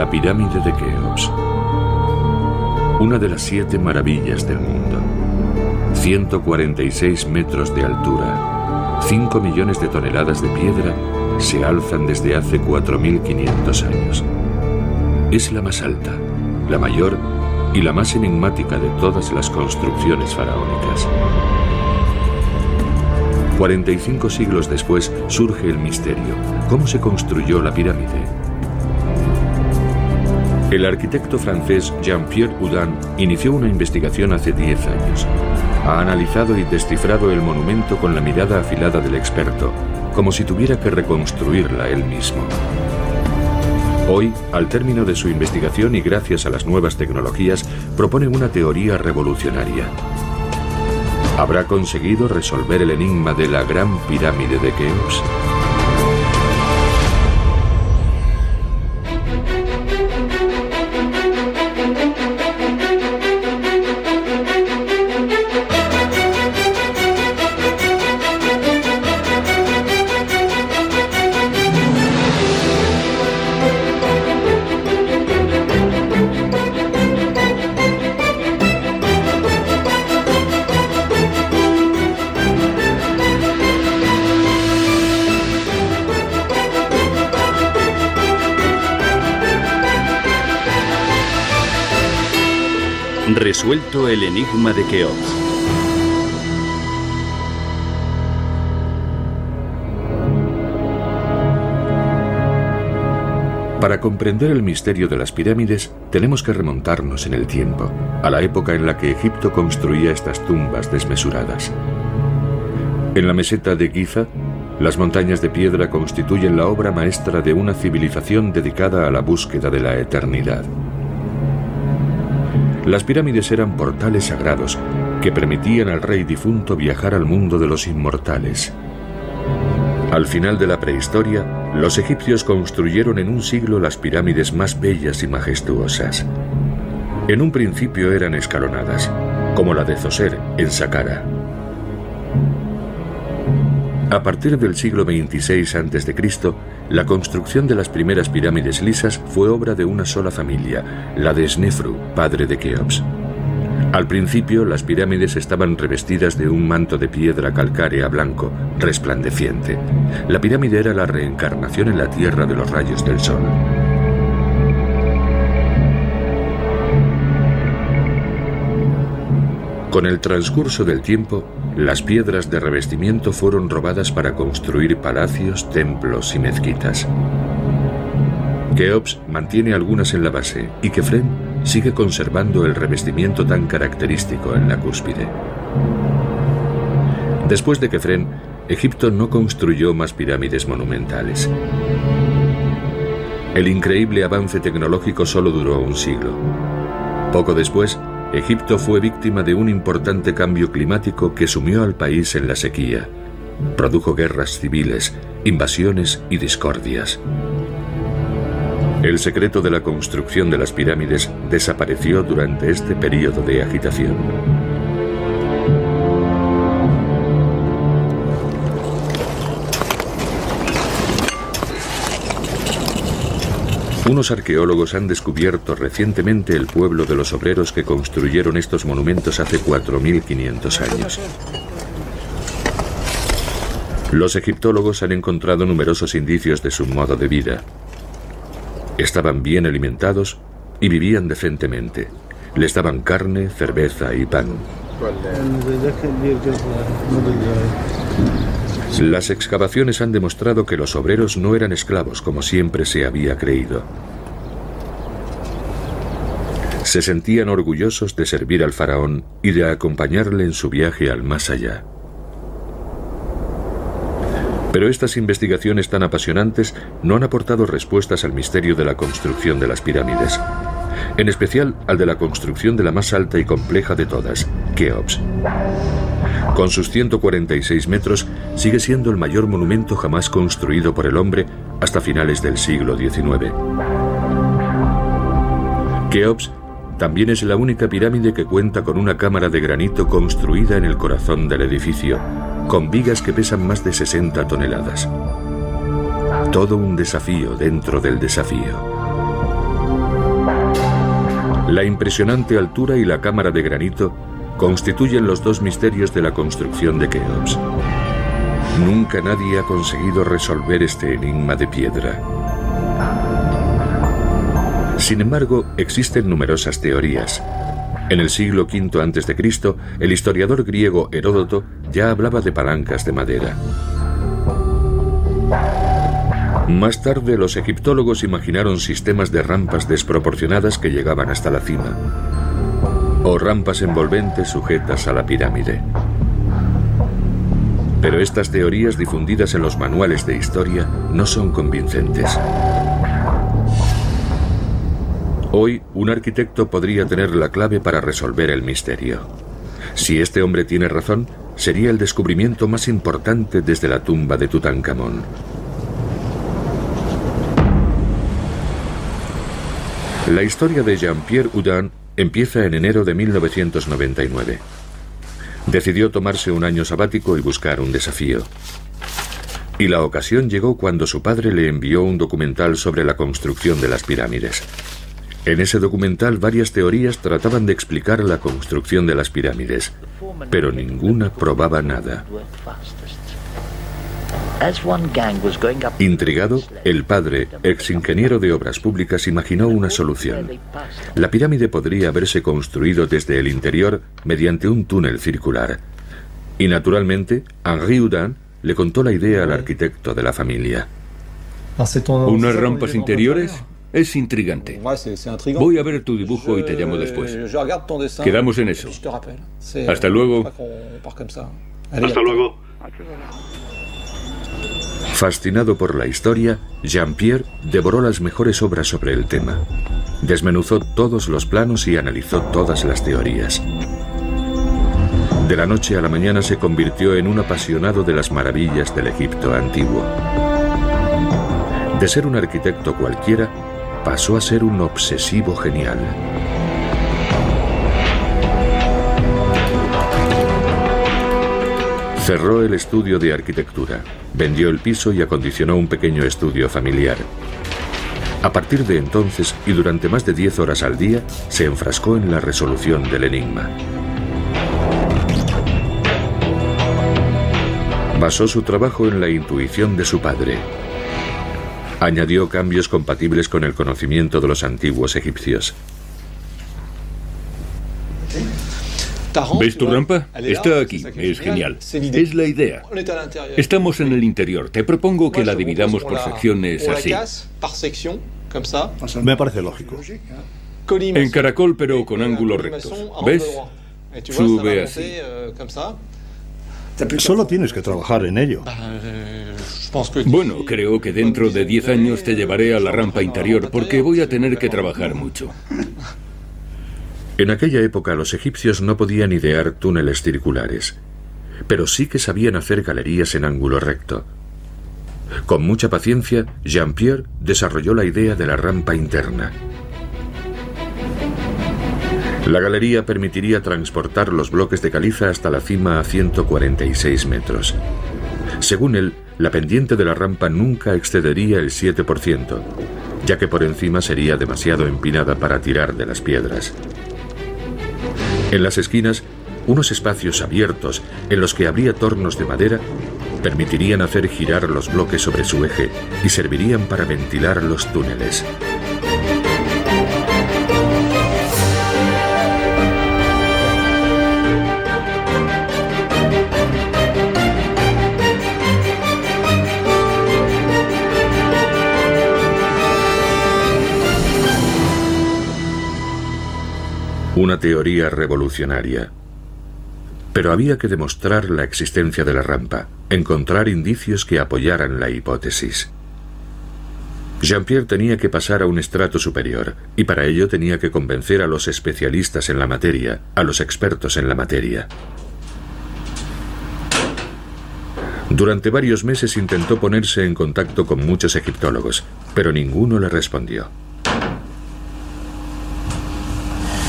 La pirámide de Keops. Una de las siete maravillas del mundo. 146 metros de altura, 5 millones de toneladas de piedra se alzan desde hace 4.500 años. Es la más alta, la mayor y la más enigmática de todas las construcciones faraónicas. 45 siglos después surge el misterio. ¿Cómo se construyó la pirámide? El arquitecto francés Jean-Pierre Houdin inició una investigación hace 10 años. Ha analizado y descifrado el monumento con la mirada afilada del experto, como si tuviera que reconstruirla él mismo. Hoy, al término de su investigación y gracias a las nuevas tecnologías, propone una teoría revolucionaria. ¿Habrá conseguido resolver el enigma de la Gran Pirámide de Keops? Resuelto el enigma de Keops. Para comprender el misterio de las pirámides, tenemos que remontarnos en el tiempo, a la época en la que Egipto construía estas tumbas desmesuradas. En la meseta de Giza, las montañas de piedra constituyen la obra maestra de una civilización dedicada a la búsqueda de la eternidad. Las pirámides eran portales sagrados que permitían al rey difunto viajar al mundo de los inmortales. Al final de la prehistoria, los egipcios construyeron en un siglo las pirámides más bellas y majestuosas. En un principio eran escalonadas, como la de Zoser en Saqqara. A partir del siglo XXVI a.C., la construcción de las primeras pirámides lisas fue obra de una sola familia, la de Snefru, padre de Keops. Al principio, las pirámides estaban revestidas de un manto de piedra calcárea blanco, resplandeciente. La pirámide era la reencarnación en la tierra de los rayos del sol. Con el transcurso del tiempo, las piedras de revestimiento fueron robadas para construir palacios, templos y mezquitas. Keops mantiene algunas en la base y Kefren sigue conservando el revestimiento tan característico en la cúspide. Después de Kefren, Egipto no construyó más pirámides monumentales. El increíble avance tecnológico solo duró un siglo. Poco después, Egipto fue víctima de un importante cambio climático que sumió al país en la sequía. Produjo guerras civiles, invasiones y discordias. El secreto de la construcción de las pirámides desapareció durante este periodo de agitación. Unos arqueólogos han descubierto recientemente el pueblo de los obreros que construyeron estos monumentos hace 4.500 años. Los egiptólogos han encontrado numerosos indicios de su modo de vida. Estaban bien alimentados y vivían decentemente. Les daban carne, cerveza y pan. Las excavaciones han demostrado que los obreros no eran esclavos como siempre se había creído. Se sentían orgullosos de servir al faraón y de acompañarle en su viaje al más allá. Pero estas investigaciones tan apasionantes no han aportado respuestas al misterio de la construcción de las pirámides, en especial al de la construcción de la más alta y compleja de todas, Keops. Con sus 146 metros, sigue siendo el mayor monumento jamás construido por el hombre hasta finales del siglo XIX. Keops también es la única pirámide que cuenta con una cámara de granito construida en el corazón del edificio, con vigas que pesan más de 60 toneladas. Todo un desafío dentro del desafío. La impresionante altura y la cámara de granito constituyen los dos misterios de la construcción de Keops. Nunca nadie ha conseguido resolver este enigma de piedra. Sin embargo, existen numerosas teorías. En el siglo V a.C., el historiador griego Heródoto ya hablaba de palancas de madera. Más tarde, los egiptólogos imaginaron sistemas de rampas desproporcionadas que llegaban hasta la cima, o rampas envolventes sujetas a la pirámide. Pero estas teorías difundidas en los manuales de historia no son convincentes. Hoy, un arquitecto podría tener la clave para resolver el misterio. Si este hombre tiene razón, sería el descubrimiento más importante desde la tumba de Tutankamón. La historia de Jean-Pierre Houdin empieza en enero de 1999. Decidió tomarse un año sabático y buscar un desafío. Y la ocasión llegó cuando su padre le envió un documental sobre la construcción de las pirámides. En ese documental varias teorías trataban de explicar la construcción de las pirámides, pero ninguna probaba nada. Intrigado, el padre, ex ingeniero de obras públicas, imaginó una solución. La pirámide podría haberse construido desde el interior mediante un túnel circular. Y naturalmente, Henri Houdin le contó la idea al arquitecto de la familia. ¿Unas rampas interiores? Es intrigante. Voy a ver tu dibujo y te llamo después. Quedamos en eso. Hasta luego. Hasta luego. Fascinado por la historia, Jean-Pierre devoró las mejores obras sobre el tema. Desmenuzó todos los planos y analizó todas las teorías. De la noche a la mañana se convirtió en un apasionado de las maravillas del Egipto antiguo. De ser un arquitecto cualquiera, pasó a ser un obsesivo genial. Cerró el estudio de arquitectura, vendió el piso y acondicionó un pequeño estudio familiar. A partir de entonces y durante más de 10 horas al día, se enfrascó en la resolución del enigma. Basó su trabajo en la intuición de su padre, añadió cambios compatibles con el conocimiento de los antiguos egipcios. ¿Ves tu rampa? Está aquí. Es genial. Es la idea. Estamos en el interior. Te propongo que la dividamos por secciones así. Me parece lógico. En caracol, pero con ángulos rectos. ¿Ves? Sube así. Solo tienes que trabajar en ello. Bueno, creo que dentro de 10 años te llevaré a la rampa interior porque voy a tener que trabajar mucho. En aquella época los egipcios no podían idear túneles circulares, pero sí que sabían hacer galerías en ángulo recto. Con mucha paciencia, Jean-Pierre desarrolló la idea de la rampa interna. La galería permitiría transportar los bloques de caliza hasta la cima a 146 metros. Según él, la pendiente de la rampa nunca excedería el 7%, ya que por encima sería demasiado empinada para tirar de las piedras. En las esquinas, unos espacios abiertos en los que habría tornos de madera permitirían hacer girar los bloques sobre su eje y servirían para ventilar los túneles. Una teoría revolucionaria. Pero había que demostrar la existencia de la rampa, encontrar indicios que apoyaran la hipótesis. Jean-Pierre tenía que pasar a un estrato superior, y para ello tenía que convencer a los especialistas en la materia, a los expertos en la materia. Durante varios meses intentó ponerse en contacto con muchos egiptólogos, pero ninguno le respondió.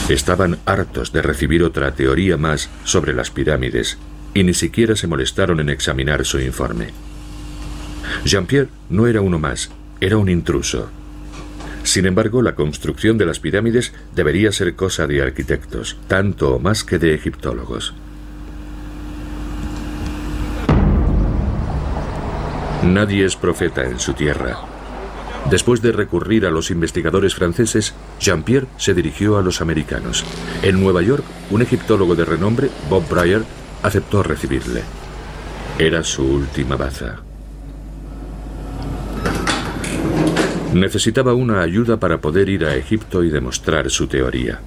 Estaban hartos de recibir otra teoría más sobre las pirámides y ni siquiera se molestaron en examinar su informe. Jean-Pierre no era uno más, era un intruso. Sin embargo, la construcción de las pirámides debería ser cosa de arquitectos, tanto o más que de egiptólogos. Nadie es profeta en su tierra. Después de recurrir a los investigadores franceses, Jean-Pierre se dirigió a los americanos. En Nueva York, un egiptólogo de renombre, Bob Breyer, aceptó recibirle. Era su última baza. Necesitaba una ayuda para poder ir a Egipto y demostrar su teoría.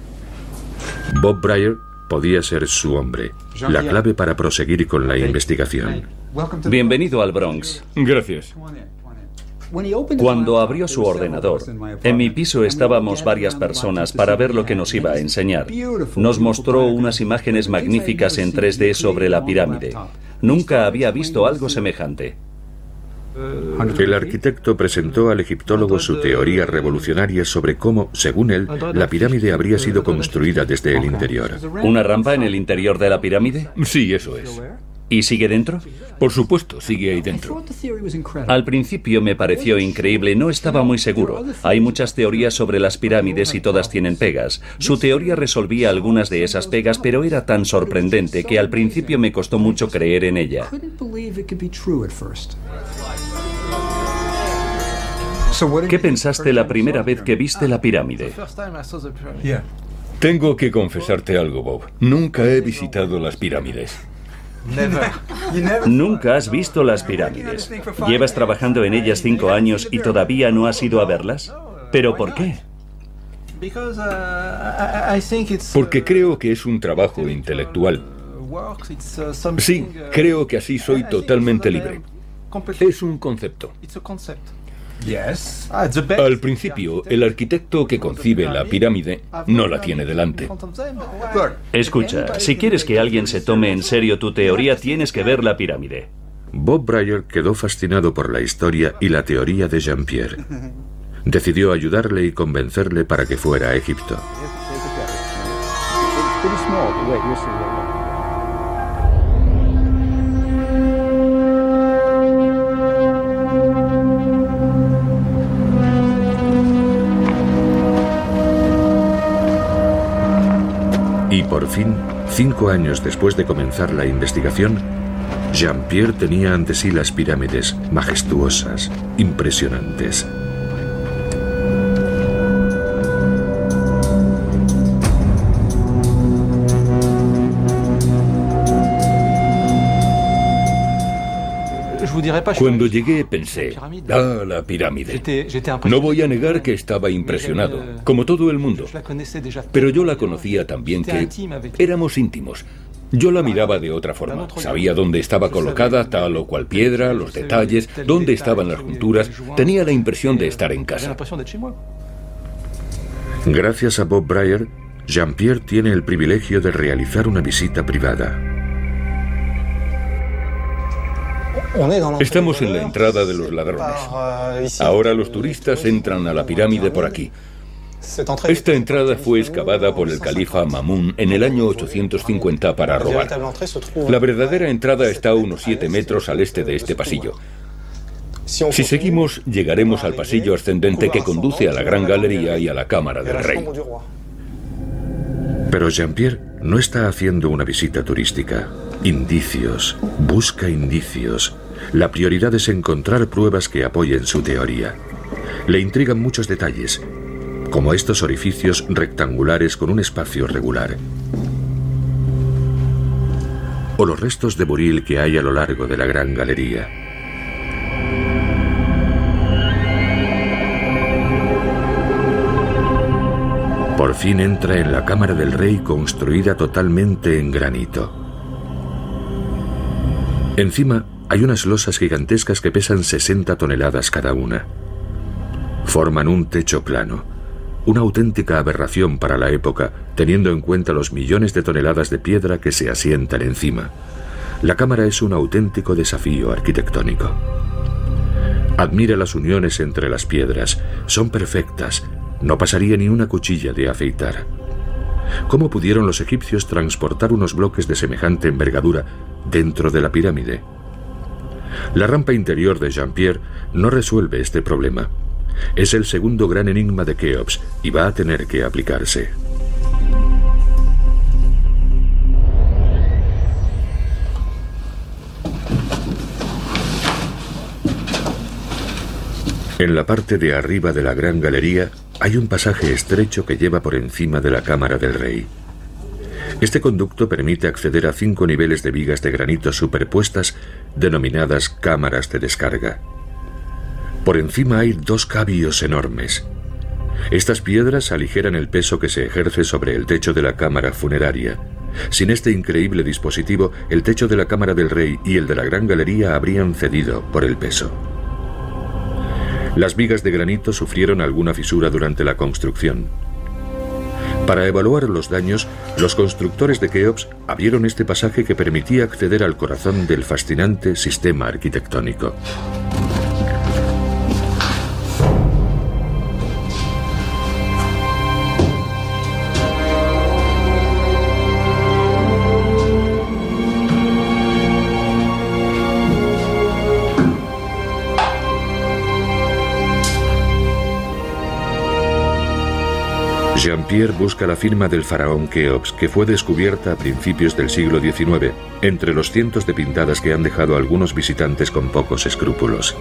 Bob Breyer podía ser su hombre, la clave para proseguir con la investigación. Bienvenido al Bronx. Gracias. Cuando abrió su ordenador, en mi piso estábamos varias personas para ver lo que nos iba a enseñar. Nos mostró unas imágenes magníficas en 3D sobre la pirámide. Nunca había visto algo semejante. El arquitecto presentó al egiptólogo su teoría revolucionaria sobre cómo, según él, la pirámide habría sido construida desde el interior. ¿Una rampa en el interior de la pirámide? Sí, eso es. ¿Y sigue dentro? Por supuesto, sigue ahí dentro. Al principio me pareció increíble, no estaba muy seguro. Hay muchas teorías sobre las pirámides y todas tienen pegas. Su teoría resolvía algunas de esas pegas, pero era tan sorprendente que al principio me costó mucho creer en ella. ¿Qué pensaste la primera vez que viste la pirámide? Tengo que confesarte algo, Bob. Nunca he visitado las pirámides. Nunca has visto las pirámides. Llevas trabajando en ellas cinco años y todavía no has ido a verlas. ¿Pero por qué? Porque creo que es un trabajo intelectual. Sí, creo que así soy totalmente libre. Es un concepto. Ah, Al principio, el arquitecto que concibe la pirámide no la tiene delante. Escucha, si quieres que alguien se tome en serio tu teoría, tienes que ver la pirámide. Bob Breyer quedó fascinado por la historia y la teoría de Jean-Pierre. Decidió ayudarle y convencerle para que fuera a Egipto. Y por fin, cinco años después de comenzar la investigación, Jean-Pierre tenía ante sí las pirámides majestuosas, impresionantes. Cuando llegué pensé, ah, la pirámide. No voy a negar que estaba impresionado, como todo el mundo. Pero yo la conocía también que éramos íntimos. Yo la miraba de otra forma. Sabía dónde estaba colocada tal o cual piedra, los detalles, dónde estaban las junturas. Tenía la impresión de estar en casa. Gracias a Bob Breyer, Jean-Pierre tiene el privilegio de realizar una visita privada. Estamos en la entrada de los ladrones. Ahora los turistas entran a la pirámide por aquí. Esta entrada fue excavada por el califa Mamun en el año 850 para robar. La verdadera entrada está a unos 7 metros al este de este pasillo. Si seguimos, llegaremos al pasillo ascendente que conduce a la gran galería y a la cámara del rey. Pero Jean-Pierre no está haciendo una visita turística. Indicios, busca indicios. La prioridad es encontrar pruebas que apoyen su teoría. Le intrigan muchos detalles, como estos orificios rectangulares con un espacio regular. O los restos de buril que hay a lo largo de la gran galería. Por fin entra en la cámara del rey construida totalmente en granito. Encima hay unas losas gigantescas que pesan 60 toneladas cada una. Forman un techo plano, una auténtica aberración para la época, teniendo en cuenta los millones de toneladas de piedra que se asientan encima. La cámara es un auténtico desafío arquitectónico. Admira las uniones entre las piedras, son perfectas, no pasaría ni una cuchilla de afeitar. ¿Cómo pudieron los egipcios transportar unos bloques de semejante envergadura dentro de la pirámide? La rampa interior de Jean-Pierre no resuelve este problema. Es el segundo gran enigma de Keops y va a tener que aplicarse. En la parte de arriba de la gran galería hay un pasaje estrecho que lleva por encima de la cámara del rey. Este conducto permite acceder a cinco niveles de vigas de granito superpuestas denominadas cámaras de descarga. Por encima hay dos cabios enormes. Estas piedras aligeran el peso que se ejerce sobre el techo de la cámara funeraria. Sin este increíble dispositivo, el techo de la cámara del rey y el de la gran galería habrían cedido por el peso. Las vigas de granito sufrieron alguna fisura durante la construcción. Para evaluar los daños, los constructores de Keops abrieron este pasaje que permitía acceder al corazón del fascinante sistema arquitectónico. Jean-Pierre busca la firma del faraón Keops, que fue descubierta a principios del siglo XIX, entre los cientos de pintadas que han dejado algunos visitantes con pocos escrúpulos.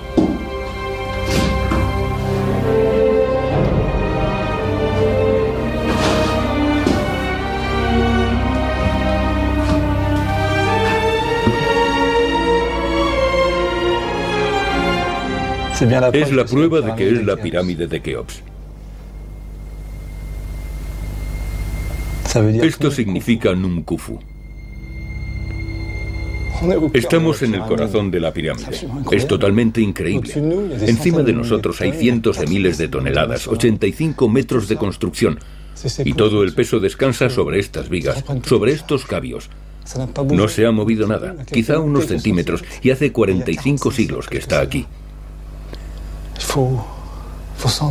Es la prueba de que es la pirámide de Keops. Esto significa Numkufu. Estamos en el corazón de la pirámide. Es totalmente increíble. Encima de nosotros hay cientos de miles de toneladas, 85 metros de construcción. Y todo el peso descansa sobre estas vigas, sobre estos cabios. No se ha movido nada, quizá unos centímetros, y hace 45 siglos que está aquí.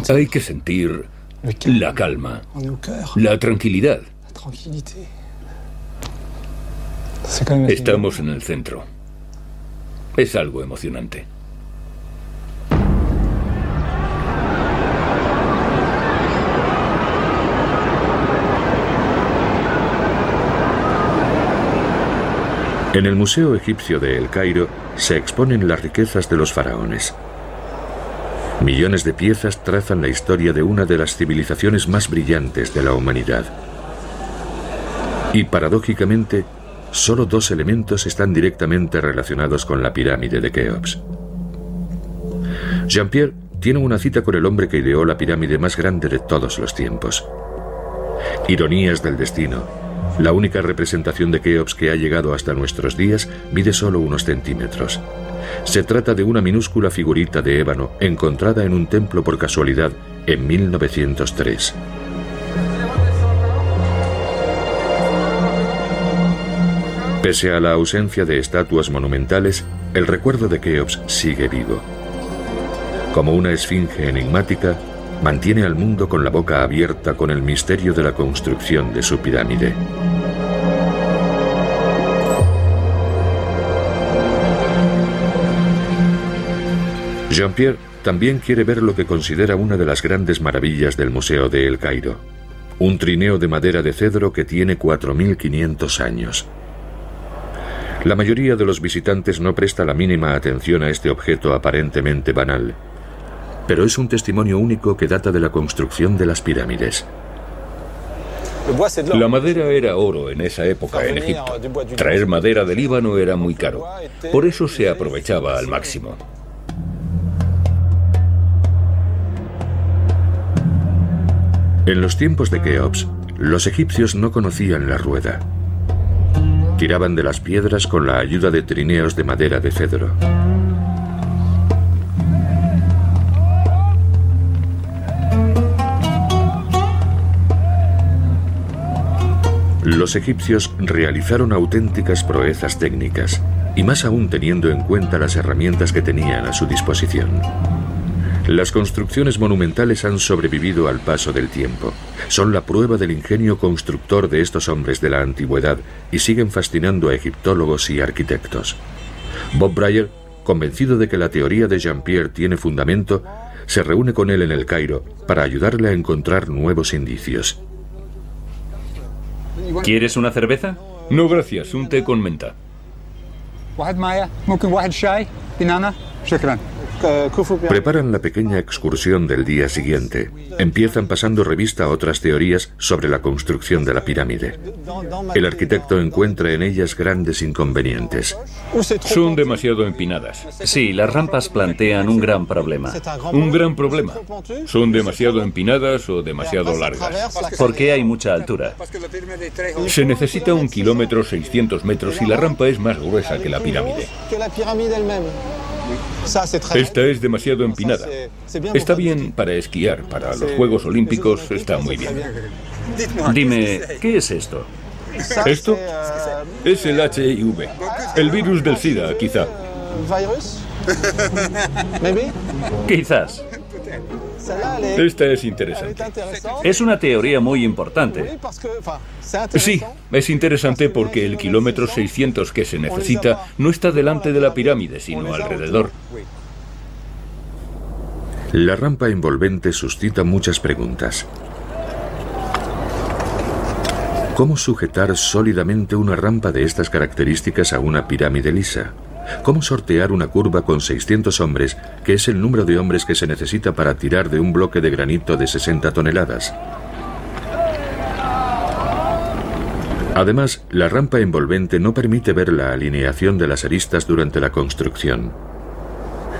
Hay que sentir la calma, la tranquilidad. Estamos en el centro. Es algo emocionante. En el Museo Egipcio de El Cairo se exponen las riquezas de los faraones. Millones de piezas trazan la historia de una de las civilizaciones más brillantes de la humanidad. Y paradójicamente, solo dos elementos están directamente relacionados con la pirámide de Keops. Jean-Pierre tiene una cita con el hombre que ideó la pirámide más grande de todos los tiempos. Ironías del destino. La única representación de Keops que ha llegado hasta nuestros días mide solo unos centímetros. Se trata de una minúscula figurita de ébano encontrada en un templo por casualidad en 1903. Pese a la ausencia de estatuas monumentales, el recuerdo de Keops sigue vivo. Como una esfinge enigmática, mantiene al mundo con la boca abierta con el misterio de la construcción de su pirámide. Jean-Pierre también quiere ver lo que considera una de las grandes maravillas del Museo de El Cairo, un trineo de madera de cedro que tiene 4.500 años. La mayoría de los visitantes no presta la mínima atención a este objeto aparentemente banal, pero es un testimonio único que data de la construcción de las pirámides. La madera era oro en esa época en Egipto. Traer madera del Líbano era muy caro. Por eso se aprovechaba al máximo. En los tiempos de Keops, los egipcios no conocían la rueda tiraban de las piedras con la ayuda de trineos de madera de cedro. Los egipcios realizaron auténticas proezas técnicas, y más aún teniendo en cuenta las herramientas que tenían a su disposición. Las construcciones monumentales han sobrevivido al paso del tiempo. Son la prueba del ingenio constructor de estos hombres de la antigüedad y siguen fascinando a egiptólogos y arquitectos. Bob Breyer, convencido de que la teoría de Jean-Pierre tiene fundamento, se reúne con él en el Cairo para ayudarle a encontrar nuevos indicios. ¿Quieres una cerveza? No, gracias. Un té con menta. Preparan la pequeña excursión del día siguiente. Empiezan pasando revista a otras teorías sobre la construcción de la pirámide. El arquitecto encuentra en ellas grandes inconvenientes. Son demasiado empinadas. Sí, las rampas plantean un gran problema. Un gran problema. Son demasiado empinadas o demasiado largas. ¿Por qué hay mucha altura? Se necesita un kilómetro 600 metros y la rampa es más gruesa que la pirámide. Esta es demasiado empinada. Está bien para esquiar, para los Juegos Olímpicos está muy bien. Dime, ¿qué es esto? ¿Esto? Es el HIV, el virus del SIDA, quizá. Quizás. Esta es interesante. Es una teoría muy importante. Sí, es interesante porque el kilómetro 600 que se necesita no está delante de la pirámide, sino alrededor. La rampa envolvente suscita muchas preguntas. ¿Cómo sujetar sólidamente una rampa de estas características a una pirámide lisa? ¿Cómo sortear una curva con 600 hombres, que es el número de hombres que se necesita para tirar de un bloque de granito de 60 toneladas? Además, la rampa envolvente no permite ver la alineación de las aristas durante la construcción.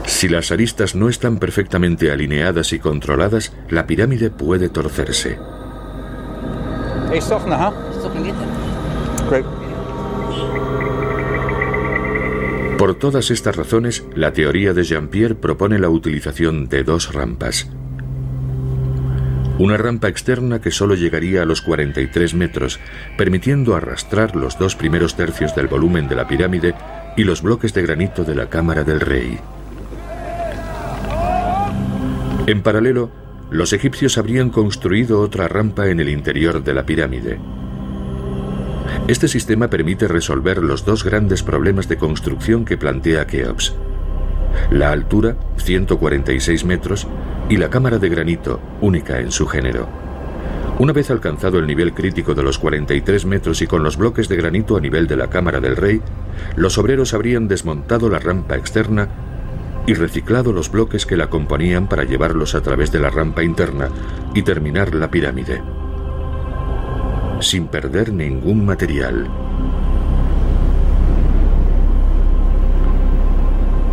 Si las aristas no están perfectamente alineadas y controladas, la pirámide puede torcerse. Por todas estas razones, la teoría de Jean-Pierre propone la utilización de dos rampas. Una rampa externa que solo llegaría a los 43 metros, permitiendo arrastrar los dos primeros tercios del volumen de la pirámide y los bloques de granito de la Cámara del Rey. En paralelo, los egipcios habrían construido otra rampa en el interior de la pirámide. Este sistema permite resolver los dos grandes problemas de construcción que plantea Keops. La altura, 146 metros, y la cámara de granito, única en su género. Una vez alcanzado el nivel crítico de los 43 metros y con los bloques de granito a nivel de la cámara del rey, los obreros habrían desmontado la rampa externa y reciclado los bloques que la componían para llevarlos a través de la rampa interna y terminar la pirámide sin perder ningún material.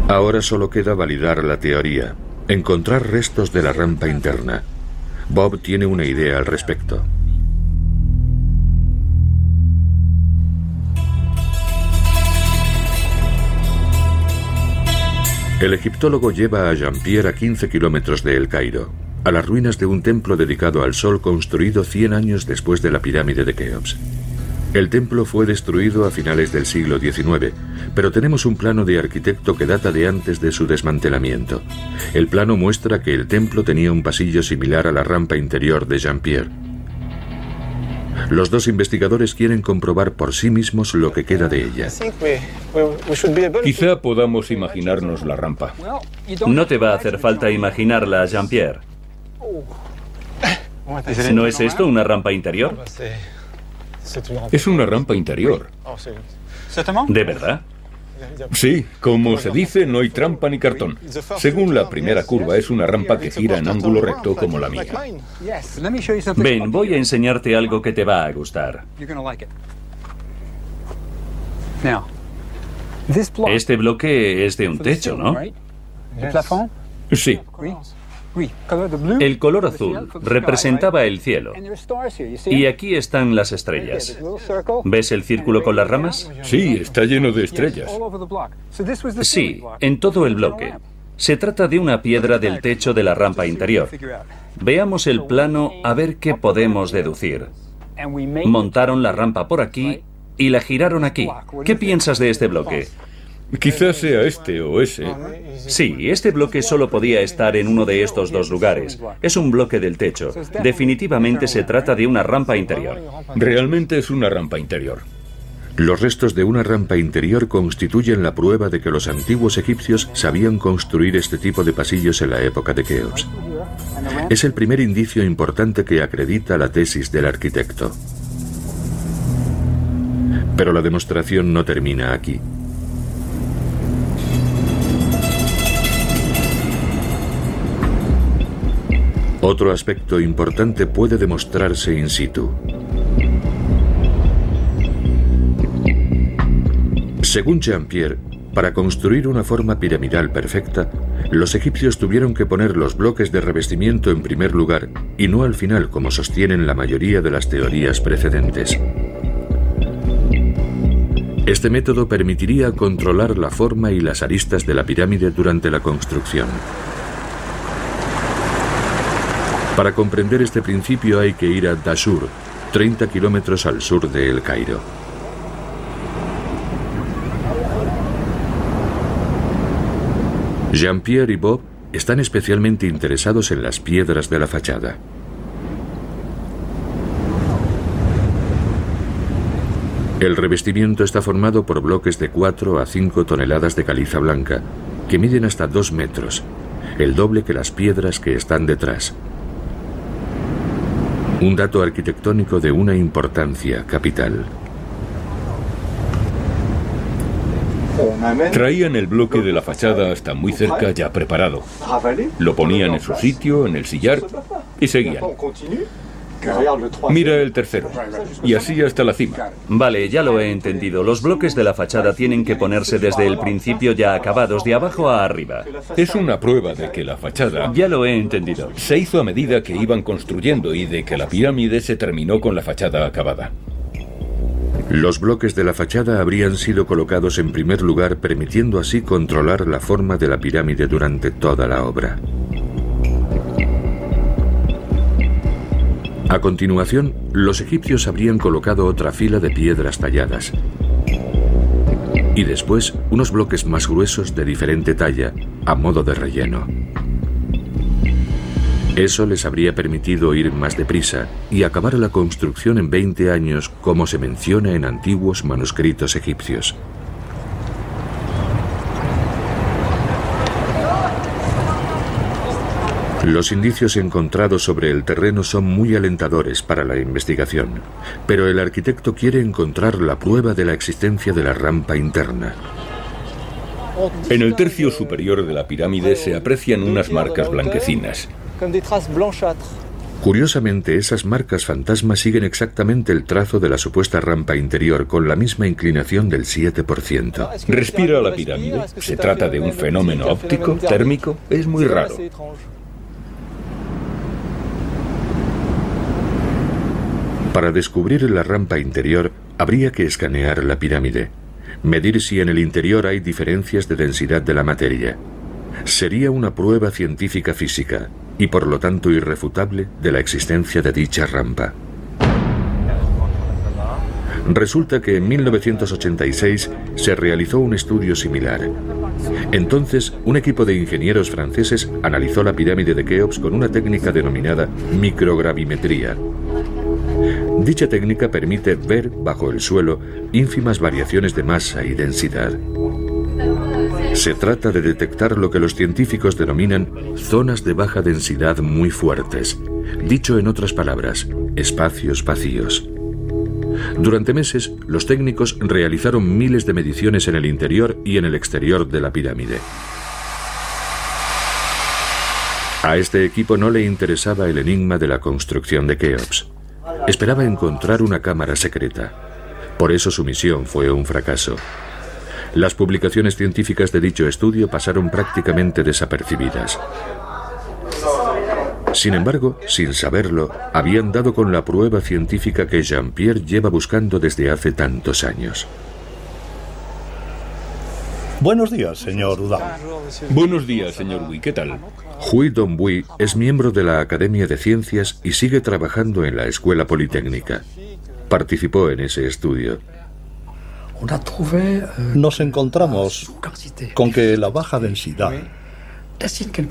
Ahora solo queda validar la teoría, encontrar restos de la rampa interna. Bob tiene una idea al respecto. El egiptólogo lleva a Jean-Pierre a 15 kilómetros de El Cairo a las ruinas de un templo dedicado al sol construido 100 años después de la pirámide de Keops. El templo fue destruido a finales del siglo XIX, pero tenemos un plano de arquitecto que data de antes de su desmantelamiento. El plano muestra que el templo tenía un pasillo similar a la rampa interior de Jean-Pierre. Los dos investigadores quieren comprobar por sí mismos lo que queda de ella. Quizá podamos imaginarnos la rampa. No te va a hacer falta imaginarla, Jean-Pierre. ¿No es esto una rampa interior? Es una rampa interior. ¿De verdad? Sí, como se dice, no hay trampa ni cartón. Según la primera curva, es una rampa que gira en ángulo recto como la mía. Ven, voy a enseñarte algo que te va a gustar. Este bloque es de un techo, ¿no? Sí. El color azul representaba el cielo. Y aquí están las estrellas. ¿Ves el círculo con las ramas? Sí, está lleno de estrellas. Sí, en todo el bloque. Se trata de una piedra del techo de la rampa interior. Veamos el plano a ver qué podemos deducir. Montaron la rampa por aquí y la giraron aquí. ¿Qué piensas de este bloque? Quizás sea este o ese. Sí, este bloque solo podía estar en uno de estos dos lugares. Es un bloque del techo. Definitivamente se trata de una rampa interior. Realmente es una rampa interior. Los restos de una rampa interior constituyen la prueba de que los antiguos egipcios sabían construir este tipo de pasillos en la época de Keops. Es el primer indicio importante que acredita la tesis del arquitecto. Pero la demostración no termina aquí. Otro aspecto importante puede demostrarse in situ. Según Jean-Pierre, para construir una forma piramidal perfecta, los egipcios tuvieron que poner los bloques de revestimiento en primer lugar y no al final como sostienen la mayoría de las teorías precedentes. Este método permitiría controlar la forma y las aristas de la pirámide durante la construcción. Para comprender este principio hay que ir a Dashur, 30 kilómetros al sur de El Cairo. Jean-Pierre y Bob están especialmente interesados en las piedras de la fachada. El revestimiento está formado por bloques de 4 a 5 toneladas de caliza blanca, que miden hasta 2 metros, el doble que las piedras que están detrás. Un dato arquitectónico de una importancia capital. Traían el bloque de la fachada hasta muy cerca ya preparado. Lo ponían en su sitio, en el sillar, y seguían. Mira el tercero. Y así hasta la cima. Vale, ya lo he entendido. Los bloques de la fachada tienen que ponerse desde el principio ya acabados, de abajo a arriba. Es una prueba de que la fachada... Ya lo he entendido. Se hizo a medida que iban construyendo y de que la pirámide se terminó con la fachada acabada. Los bloques de la fachada habrían sido colocados en primer lugar permitiendo así controlar la forma de la pirámide durante toda la obra. A continuación, los egipcios habrían colocado otra fila de piedras talladas y después unos bloques más gruesos de diferente talla a modo de relleno. Eso les habría permitido ir más deprisa y acabar la construcción en 20 años como se menciona en antiguos manuscritos egipcios. Los indicios encontrados sobre el terreno son muy alentadores para la investigación, pero el arquitecto quiere encontrar la prueba de la existencia de la rampa interna. En el tercio superior de la pirámide se aprecian unas marcas blanquecinas. Curiosamente, esas marcas fantasmas siguen exactamente el trazo de la supuesta rampa interior con la misma inclinación del 7%. ¿Respira la pirámide? ¿Se trata de un fenómeno óptico, térmico? Es muy raro. Para descubrir la rampa interior habría que escanear la pirámide, medir si en el interior hay diferencias de densidad de la materia. Sería una prueba científica física, y por lo tanto irrefutable de la existencia de dicha rampa. Resulta que en 1986 se realizó un estudio similar. Entonces, un equipo de ingenieros franceses analizó la pirámide de Keops con una técnica denominada microgravimetría. Dicha técnica permite ver bajo el suelo ínfimas variaciones de masa y densidad. Se trata de detectar lo que los científicos denominan zonas de baja densidad muy fuertes, dicho en otras palabras, espacios vacíos. Durante meses, los técnicos realizaron miles de mediciones en el interior y en el exterior de la pirámide. A este equipo no le interesaba el enigma de la construcción de Keops. Esperaba encontrar una cámara secreta. Por eso su misión fue un fracaso. Las publicaciones científicas de dicho estudio pasaron prácticamente desapercibidas. Sin embargo, sin saberlo, habían dado con la prueba científica que Jean-Pierre lleva buscando desde hace tantos años. Buenos días, señor Udam. Buenos días, señor Wui. ¿Qué tal? Hui Dongbui es miembro de la Academia de Ciencias y sigue trabajando en la Escuela Politécnica. Participó en ese estudio. Nos encontramos con que la baja densidad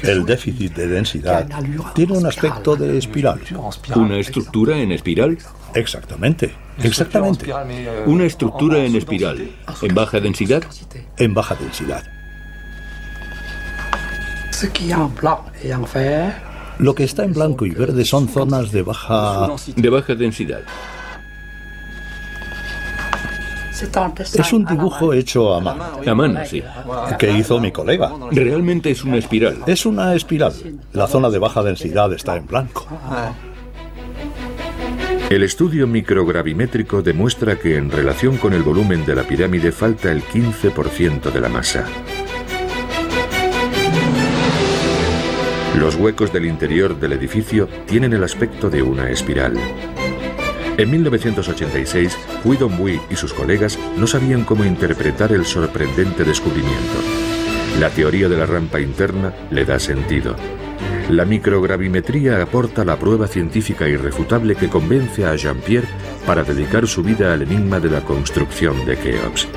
El déficit de densidad tiene un aspecto de espiral. ¿Una estructura en espiral? Exactamente, exactamente. Una estructura en espiral. ¿En baja densidad? En baja densidad. Lo que está en blanco y verde son zonas de baja... De baja densidad. Es un dibujo hecho a mano. A mano, sí. Que hizo mi colega. Realmente es una espiral. Es una espiral. La zona de baja densidad está en blanco. El estudio microgravimétrico demuestra que en relación con el volumen de la pirámide falta el 15% de la masa. Los huecos del interior del edificio tienen el aspecto de una espiral. En 1986, Hui Donghui y sus colegas no sabían cómo interpretar el sorprendente descubrimiento. La teoría de la rampa interna le da sentido. La microgravimetría aporta la prueba científica irrefutable que convence a Jean-Pierre para dedicar su vida al enigma de la construcción de Keops.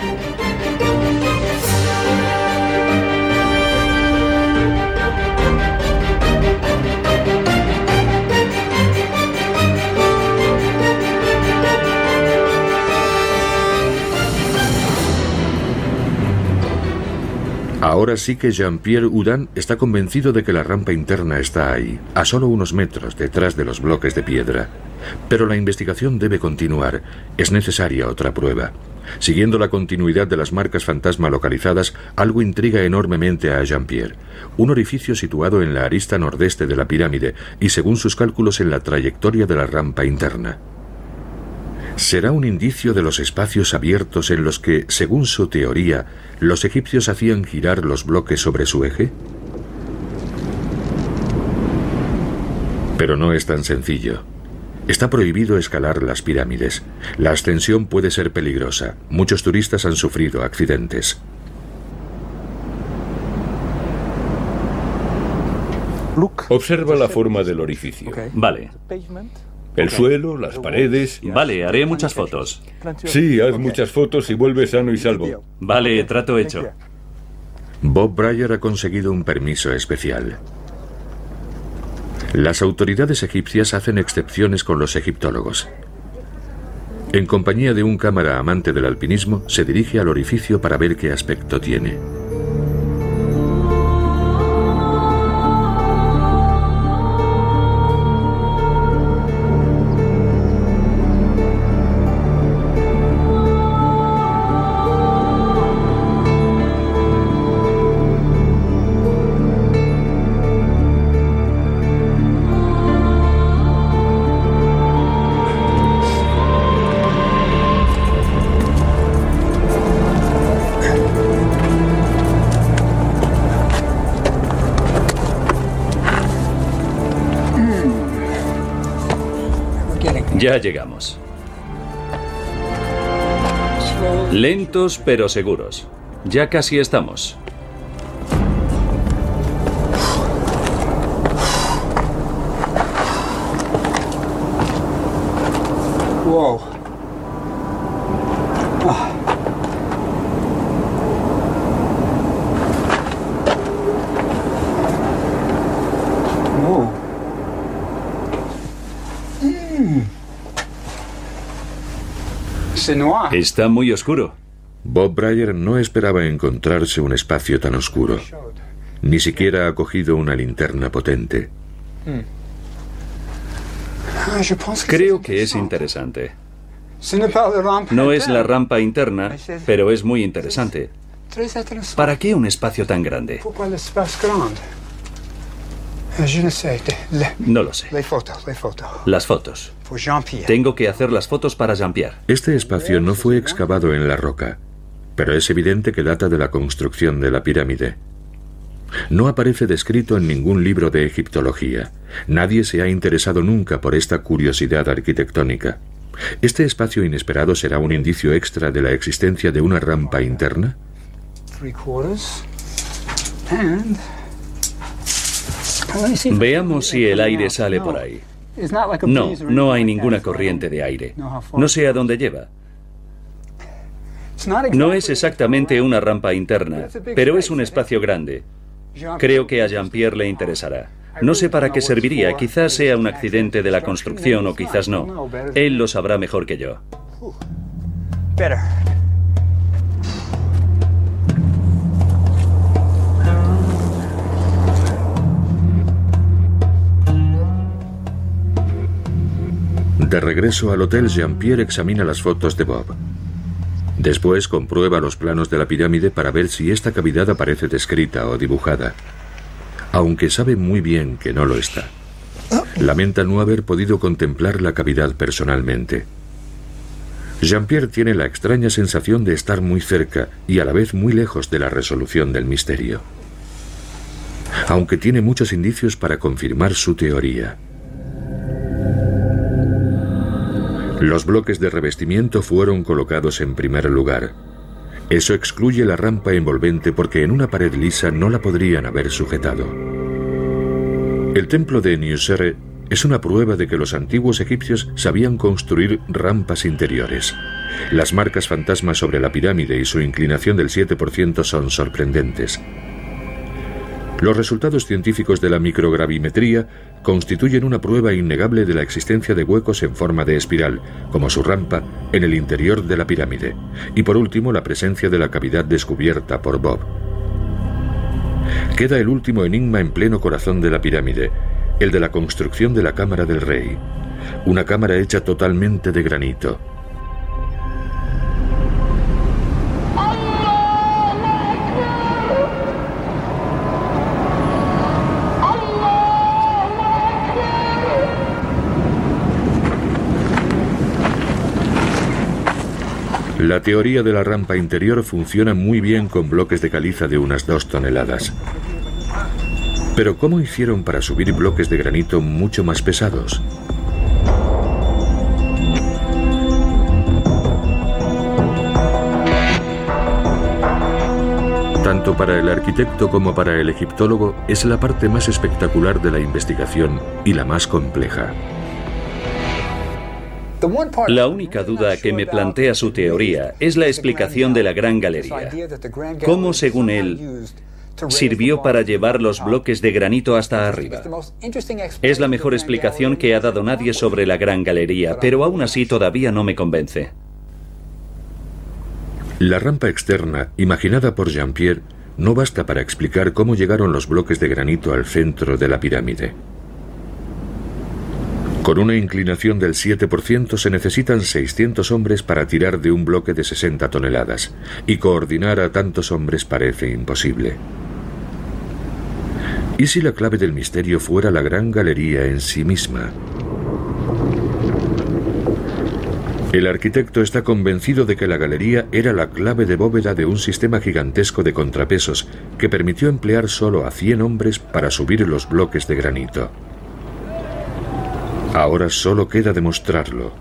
Ahora sí que Jean-Pierre Houdin está convencido de que la rampa interna está ahí, a solo unos metros detrás de los bloques de piedra. Pero la investigación debe continuar. Es necesaria otra prueba. Siguiendo la continuidad de las marcas fantasma localizadas, algo intriga enormemente a Jean-Pierre. Un orificio situado en la arista nordeste de la pirámide y según sus cálculos en la trayectoria de la rampa interna. ¿Será un indicio de los espacios abiertos en los que, según su teoría, los egipcios hacían girar los bloques sobre su eje? Pero no es tan sencillo. Está prohibido escalar las pirámides. La ascensión puede ser peligrosa. Muchos turistas han sufrido accidentes. Observa la forma del orificio. Vale. El suelo, las paredes. Vale, haré muchas fotos. Sí, haz muchas fotos y vuelve sano y salvo. Vale, trato hecho. Bob Breyer ha conseguido un permiso especial. Las autoridades egipcias hacen excepciones con los egiptólogos. En compañía de un cámara amante del alpinismo, se dirige al orificio para ver qué aspecto tiene. Llegamos. Lentos pero seguros. Ya casi estamos. Está muy oscuro. Bob Breyer no esperaba encontrarse un espacio tan oscuro. Ni siquiera ha cogido una linterna potente. Creo que es interesante. No es la rampa interna, pero es muy interesante. ¿Para qué un espacio tan grande? No lo sé. les photos, les photos. Las fotos. Pour Jean-Pierre. Tengo que hacer las fotos para Jean-Pierre. Este espacio no fue excavado en la roca, pero es evidente que data de la construcción de la pirámide. No aparece descrito en ningún libro de egiptología. Nadie se ha interesado nunca por esta curiosidad arquitectónica. ¿Este espacio inesperado será un indicio extra de la existencia de una rampa interna? Veamos si el aire sale por ahí. No, no hay ninguna corriente de aire. No sé a dónde lleva. No es exactamente una rampa interna, pero es un espacio grande. Creo que a Jean-Pierre le interesará. No sé para qué serviría, quizás sea un accidente de la construcción o quizás no. Él lo sabrá mejor que yo. De regreso al hotel, Jean-Pierre examina las fotos de Bob. Después comprueba los planos de la pirámide para ver si esta cavidad aparece descrita o dibujada, aunque sabe muy bien que no lo está. Lamenta no haber podido contemplar la cavidad personalmente. Jean-Pierre tiene la extraña sensación de estar muy cerca y a la vez muy lejos de la resolución del misterio. Aunque tiene muchos indicios para confirmar su teoría. Los bloques de revestimiento fueron colocados en primer lugar. Eso excluye la rampa envolvente porque en una pared lisa no la podrían haber sujetado. El templo de Niusere es una prueba de que los antiguos egipcios sabían construir rampas interiores. Las marcas fantasmas sobre la pirámide y su inclinación del 7% son sorprendentes. Los resultados científicos de la microgravimetría constituyen una prueba innegable de la existencia de huecos en forma de espiral, como su rampa, en el interior de la pirámide, y por último la presencia de la cavidad descubierta por Bob. Queda el último enigma en pleno corazón de la pirámide, el de la construcción de la Cámara del Rey, una cámara hecha totalmente de granito. La teoría de la rampa interior funciona muy bien con bloques de caliza de unas dos toneladas. Pero ¿cómo hicieron para subir bloques de granito mucho más pesados? Tanto para el arquitecto como para el egiptólogo es la parte más espectacular de la investigación y la más compleja. La única duda que me plantea su teoría es la explicación de la Gran Galería. ¿Cómo, según él, sirvió para llevar los bloques de granito hasta arriba. Es la mejor explicación que ha dado nadie sobre la Gran Galería, pero aún así todavía no me convence. La rampa externa, imaginada por Jean-Pierre, no basta para explicar cómo llegaron los bloques de granito al centro de la pirámide. Con una inclinación del 7% se necesitan 600 hombres para tirar de un bloque de 60 toneladas, y coordinar a tantos hombres parece imposible. ¿Y si la clave del misterio fuera la gran galería en sí misma? El arquitecto está convencido de que la galería era la clave de bóveda de un sistema gigantesco de contrapesos que permitió emplear solo a 100 hombres para subir los bloques de granito. Ahora solo queda demostrarlo.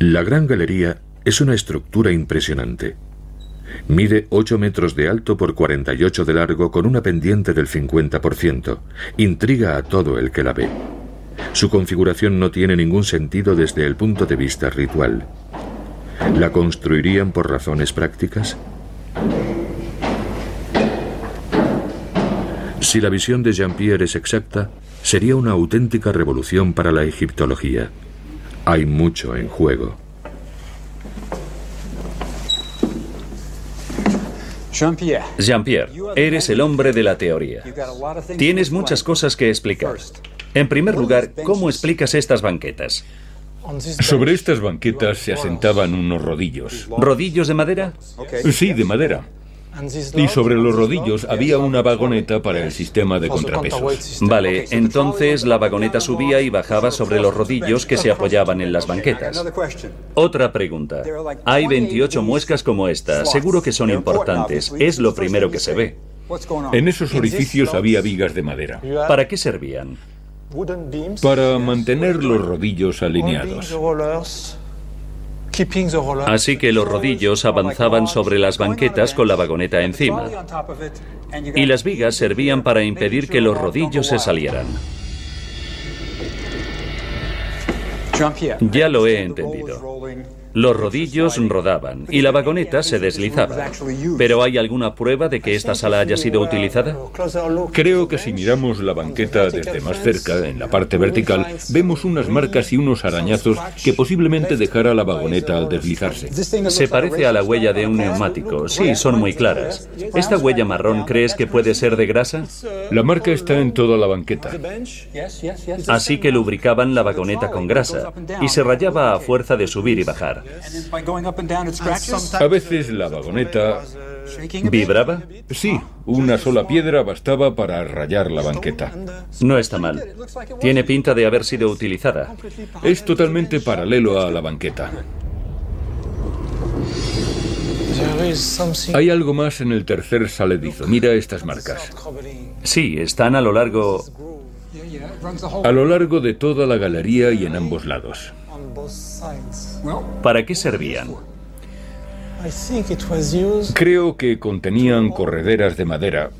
La Gran Galería es una estructura impresionante. Mide 8 metros de alto por 48 de largo con una pendiente del 50%. Intriga a todo el que la ve. Su configuración no tiene ningún sentido desde el punto de vista ritual. ¿La construirían por razones prácticas? Si la visión de Jean-Pierre es exacta, sería una auténtica revolución para la egiptología. Hay mucho en juego. Jean-Pierre, eres el hombre de la teoría. Tienes muchas cosas que explicar. En primer lugar, ¿cómo explicas estas banquetas? Sobre estas banquetas se asentaban unos rodillos. ¿Rodillos de madera? Sí, de madera. Y sobre los rodillos había una vagoneta para el sistema de contrapesos. Vale, entonces la vagoneta subía y bajaba sobre los rodillos que se apoyaban en las banquetas. Otra pregunta. Hay 28 muescas como esta. Seguro que son importantes. Es lo primero que se ve. En esos orificios había vigas de madera. ¿Para qué servían? Para mantener los rodillos alineados. Así que los rodillos avanzaban sobre las banquetas con la vagoneta encima. Y las vigas servían para impedir que los rodillos se salieran. Ya lo he entendido. Los rodillos rodaban y la vagoneta se deslizaba. ¿Pero hay alguna prueba de que esta sala haya sido utilizada? Creo que si miramos la banqueta desde más cerca, en la parte vertical, vemos unas marcas y unos arañazos que posiblemente dejara la vagoneta al deslizarse. Se parece a la huella de un neumático. Sí, son muy claras. ¿Esta huella marrón crees que puede ser de grasa? La marca está en toda la banqueta. Así que lubricaban la vagoneta con grasa y se rayaba a fuerza de subir y bajar. A veces la vagoneta... ¿Vibraba? Sí, una sola piedra bastaba para rayar la banqueta. No está mal. Tiene pinta de haber sido utilizada. Es totalmente paralelo a la banqueta. Hay algo más en el tercer saledizo. Mira estas marcas. Sí, están a lo largo... A lo largo de toda la galería y en ambos lados. ¿Para qué servían? Creo que contenían correderas de madera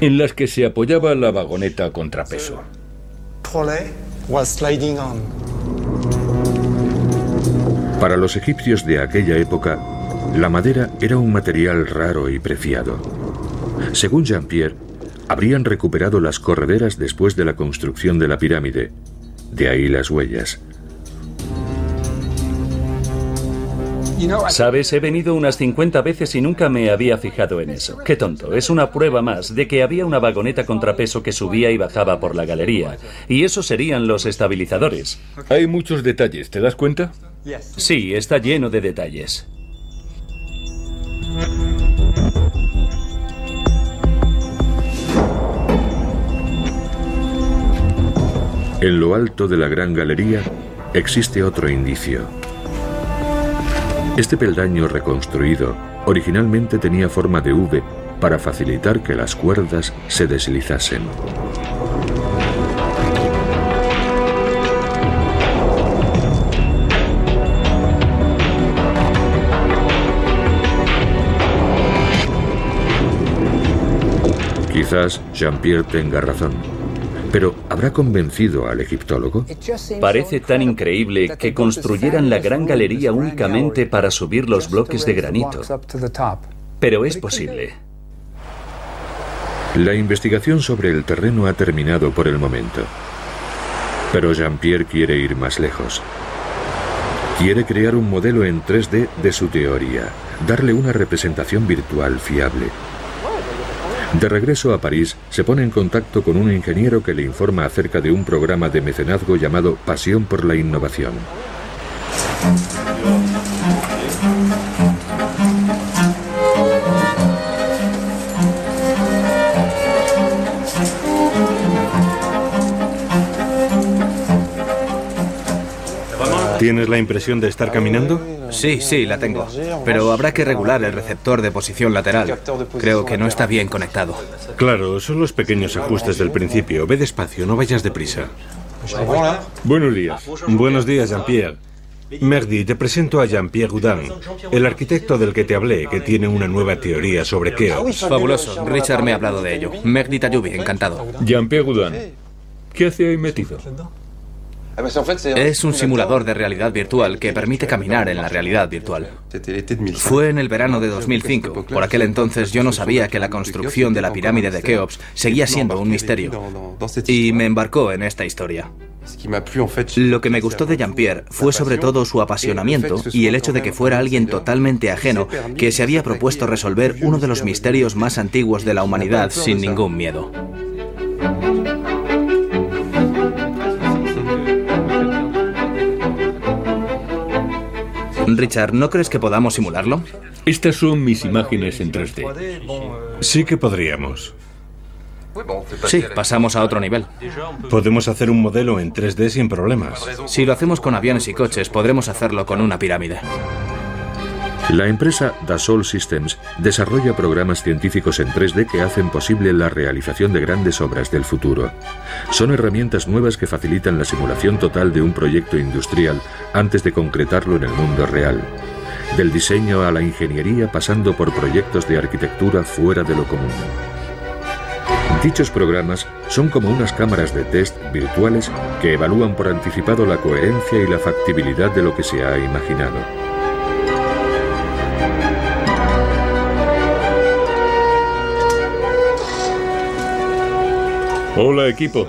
en las que se apoyaba la vagoneta contrapeso. Para los egipcios de aquella época, la madera era un material raro y preciado. Según Jean-Pierre, habrían recuperado las correderas después de la construcción de la pirámide, de ahí las huellas. Sabes, he venido unas 50 veces y nunca me había fijado en eso. Qué tonto, es una prueba más de que había una vagoneta contrapeso que subía y bajaba por la galería. Y esos serían los estabilizadores. Hay muchos detalles, ¿te das cuenta? Sí, está lleno de detalles. En lo alto de la gran galería existe otro indicio. Este peldaño reconstruido originalmente tenía forma de V para facilitar que las cuerdas se deslizasen. Quizás Jean-Pierre tenga razón. Pero ¿habrá convencido al egiptólogo? Parece tan increíble que construyeran la gran galería únicamente para subir los bloques de granito. Pero es posible. La investigación sobre el terreno ha terminado por el momento. Pero Jean-Pierre quiere ir más lejos. Quiere crear un modelo en 3D de su teoría, darle una representación virtual fiable. De regreso a París, se pone en contacto con un ingeniero que le informa acerca de un programa de mecenazgo llamado Pasión por la Innovación. ¿Tienes la impresión de estar caminando? Sí, sí, la tengo. Pero habrá que regular el receptor de posición lateral. Creo que no está bien conectado. Claro, son los pequeños ajustes del principio. Ve despacio, no vayas deprisa. Buenos días. Buenos días, Jean-Pierre. Merdi, te presento a Jean-Pierre Houdin, el arquitecto del que te hablé, que tiene una nueva teoría sobre Keops. Fabuloso. Richard me ha hablado de ello. Merdi Tayubi, encantado. Jean-Pierre Houdin, ¿qué hace ahí metido? Es un simulador de realidad virtual que permite caminar en la realidad virtual. Fue en el verano de 2005. Por aquel entonces yo no sabía que la construcción de la pirámide de Keops seguía siendo un misterio. Y me embarcó en esta historia. Lo que me gustó de Jean-Pierre fue sobre todo su apasionamiento y el hecho de que fuera alguien totalmente ajeno que se había propuesto resolver uno de los misterios más antiguos de la humanidad sin ningún miedo. Richard, ¿no crees que podamos simularlo? Estas son mis imágenes en 3D. Sí que podríamos. Sí, pasamos a otro nivel. Podemos hacer un modelo en 3D sin problemas. Si lo hacemos con aviones y coches, podremos hacerlo con una pirámide. La empresa Dassault Systems desarrolla programas científicos en 3D que hacen posible la realización de grandes obras del futuro. Son herramientas nuevas que facilitan la simulación total de un proyecto industrial antes de concretarlo en el mundo real. Del diseño a la ingeniería pasando por proyectos de arquitectura fuera de lo común. Dichos programas son como unas cámaras de test virtuales que evalúan por anticipado la coherencia y la factibilidad de lo que se ha imaginado. Hola equipo.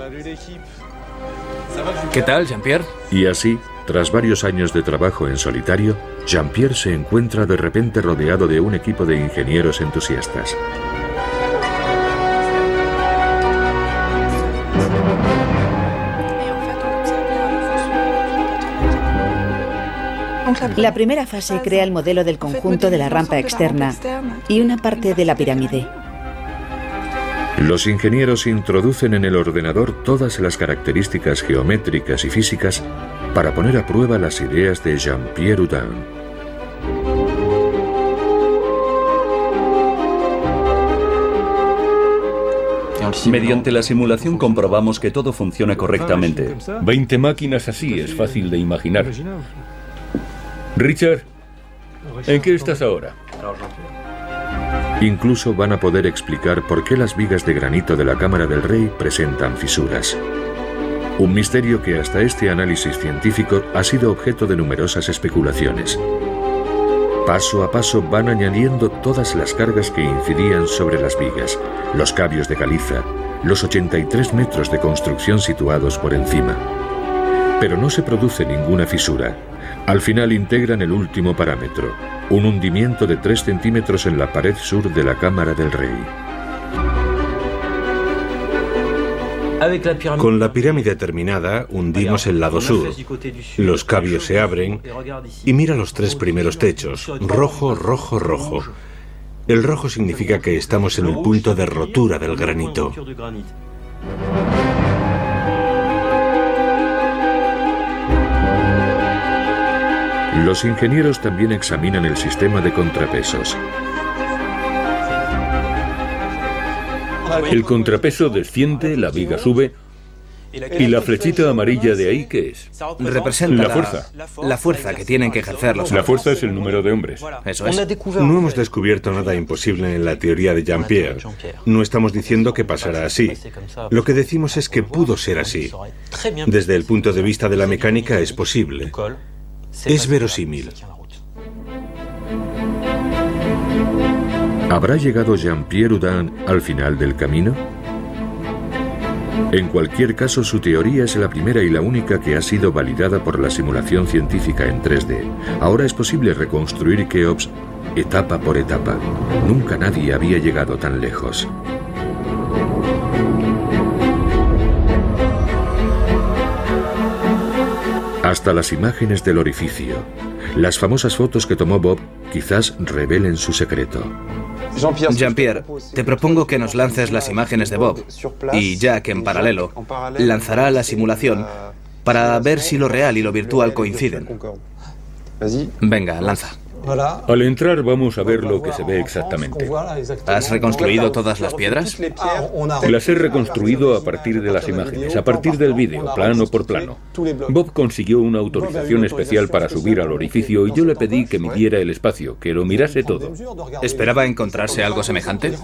¿Qué tal, Jean-Pierre? Y así, tras varios años de trabajo en solitario, Jean-Pierre se encuentra de repente rodeado de un equipo de ingenieros entusiastas. La primera fase crea el modelo del conjunto de la rampa externa y una parte de la pirámide. Los ingenieros introducen en el ordenador todas las características geométricas y físicas para poner a prueba las ideas de Jean-Pierre Houdin. Mediante la simulación comprobamos que todo funciona correctamente. 20 máquinas así es fácil de imaginar. Richard, ¿en qué estás ahora? Incluso van a poder explicar por qué las vigas de granito de la Cámara del Rey presentan fisuras. Un misterio que hasta este análisis científico ha sido objeto de numerosas especulaciones. Paso a paso van añadiendo todas las cargas que incidían sobre las vigas, los cabios de caliza, los 83 metros de construcción situados por encima. Pero no se produce ninguna fisura. Al final integran el último parámetro, un hundimiento de 3 centímetros en la pared sur de la Cámara del Rey. Con la pirámide terminada, hundimos el lado sur. Los cabios se abren y mira los tres primeros techos, rojo, rojo, rojo. El rojo significa que estamos en el punto de rotura del granito. Los ingenieros también examinan el sistema de contrapesos. El contrapeso desciende, la viga sube. ¿Y la flechita amarilla de ahí qué es? Representa La fuerza. La fuerza que tienen que ejercer los La hombres. fuerza es el número de hombres. Eso es. No hemos descubierto nada imposible en la teoría de Jean-Pierre. No estamos diciendo que pasará así. Lo que decimos es que pudo ser así. Desde el punto de vista de la mecánica es posible. Es verosímil. ¿Habrá llegado Jean-Pierre Houdin al final del camino? En cualquier caso, su teoría es la primera y la única que ha sido validada por la simulación científica en 3D. Ahora es posible reconstruir Keops etapa por etapa. Nunca nadie había llegado tan lejos. Hasta las imágenes del orificio. Las famosas fotos que tomó Bob quizás revelen su secreto. Jean-Pierre, te propongo que nos lances las imágenes de Bob y Jack en paralelo lanzará la simulación para ver si lo real y lo virtual coinciden. Venga, lanza. Al entrar vamos a ver lo que se ve exactamente. ¿Has reconstruido todas las piedras? Las he reconstruido a partir de las imágenes, a partir del vídeo, plano por plano. Bob consiguió una autorización especial para subir al orificio y yo le pedí que midiera el espacio, que lo mirase todo. ¿Esperaba encontrarse algo semejante?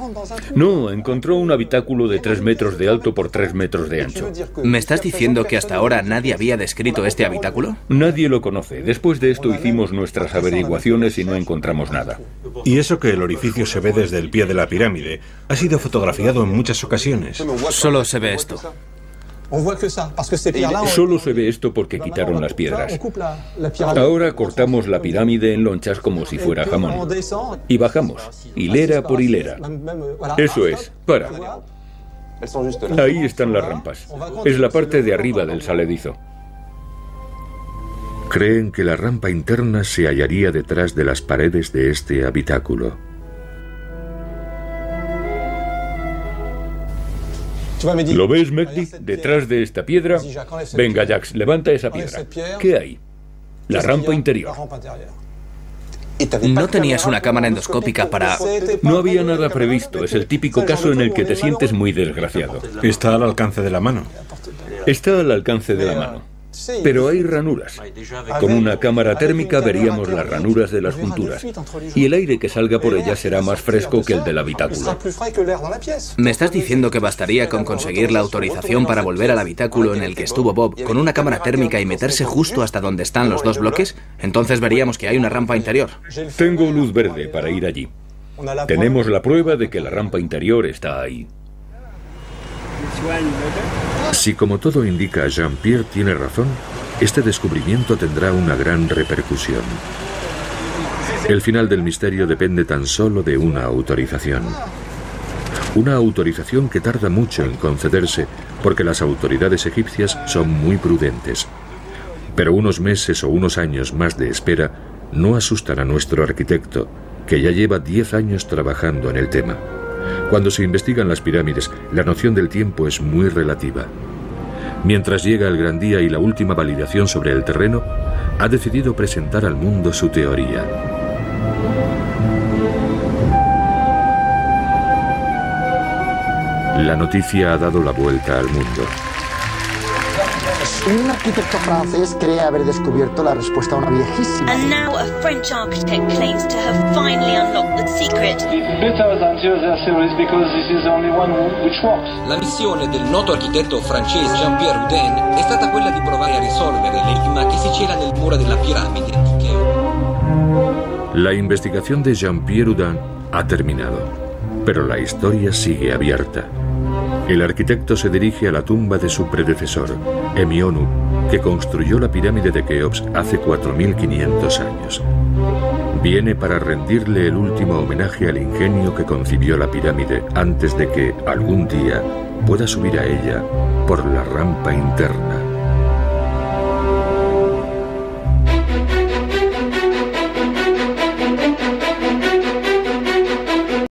No, encontró un habitáculo de 3 metros de alto por 3 metros de ancho. ¿Me estás diciendo que hasta ahora nadie había descrito este habitáculo? Nadie lo conoce. Después de esto hicimos nuestras averiguaciones y no encontramos nada. Y eso que el orificio se ve desde el pie de la pirámide ha sido fotografiado en muchas ocasiones. Solo se ve esto. Solo se ve esto porque quitaron las piedras. Ahora cortamos la pirámide en lonchas como si fuera jamón. Y bajamos, hilera por hilera. Eso es, para. Ahí están las rampas. Es la parte de arriba del saledizo. Creen que la rampa interna se hallaría detrás de las paredes de este habitáculo. ¿Lo ves, Mehdi? Detrás de esta piedra. Venga, Jax, levanta esa piedra. ¿Qué hay? La rampa interior. ¿No tenías una cámara endoscópica para...? No había nada previsto. Es el típico caso en el que te sientes muy desgraciado. Está al alcance de la mano. Está al alcance de la mano. Pero hay ranuras. Con una cámara térmica veríamos las ranuras de las junturas y el aire que salga por ellas será más fresco que el del habitáculo. ¿Me estás diciendo que bastaría con conseguir la autorización para volver al habitáculo en el que estuvo Bob con una cámara térmica y meterse justo hasta donde están los dos bloques? Entonces veríamos que hay una rampa interior. Tengo luz verde para ir allí. Tenemos la prueba de que la rampa interior está ahí. Si como todo indica Jean-Pierre tiene razón, este descubrimiento tendrá una gran repercusión. El final del misterio depende tan solo de una autorización. Una autorización que tarda mucho en concederse porque las autoridades egipcias son muy prudentes. Pero unos meses o unos años más de espera no asustan a nuestro arquitecto, que ya lleva 10 años trabajando en el tema. Cuando se investigan las pirámides, la noción del tiempo es muy relativa. Mientras llega el gran día y la última validación sobre el terreno, ha decidido presentar al mundo su teoría. La noticia ha dado la vuelta al mundo. Un arquitecto francés cree haber descubierto la respuesta a una viejísima. And now a French architect claims to have finally unlocked the secret. La missione del noto architetto francese Jean-Pierre Houdin è stata quella di provare a risolvere l'enigma che si cela nel muro della piramide di. La investigación de Jean-Pierre Houdin ha terminado, pero la historia sigue abierta. El arquitecto se dirige a la tumba de su predecesor, Emionu, que construyó la pirámide de Keops hace 4.500 años. Viene para rendirle el último homenaje al ingenio que concibió la pirámide antes de que, algún día, pueda subir a ella por la rampa interna.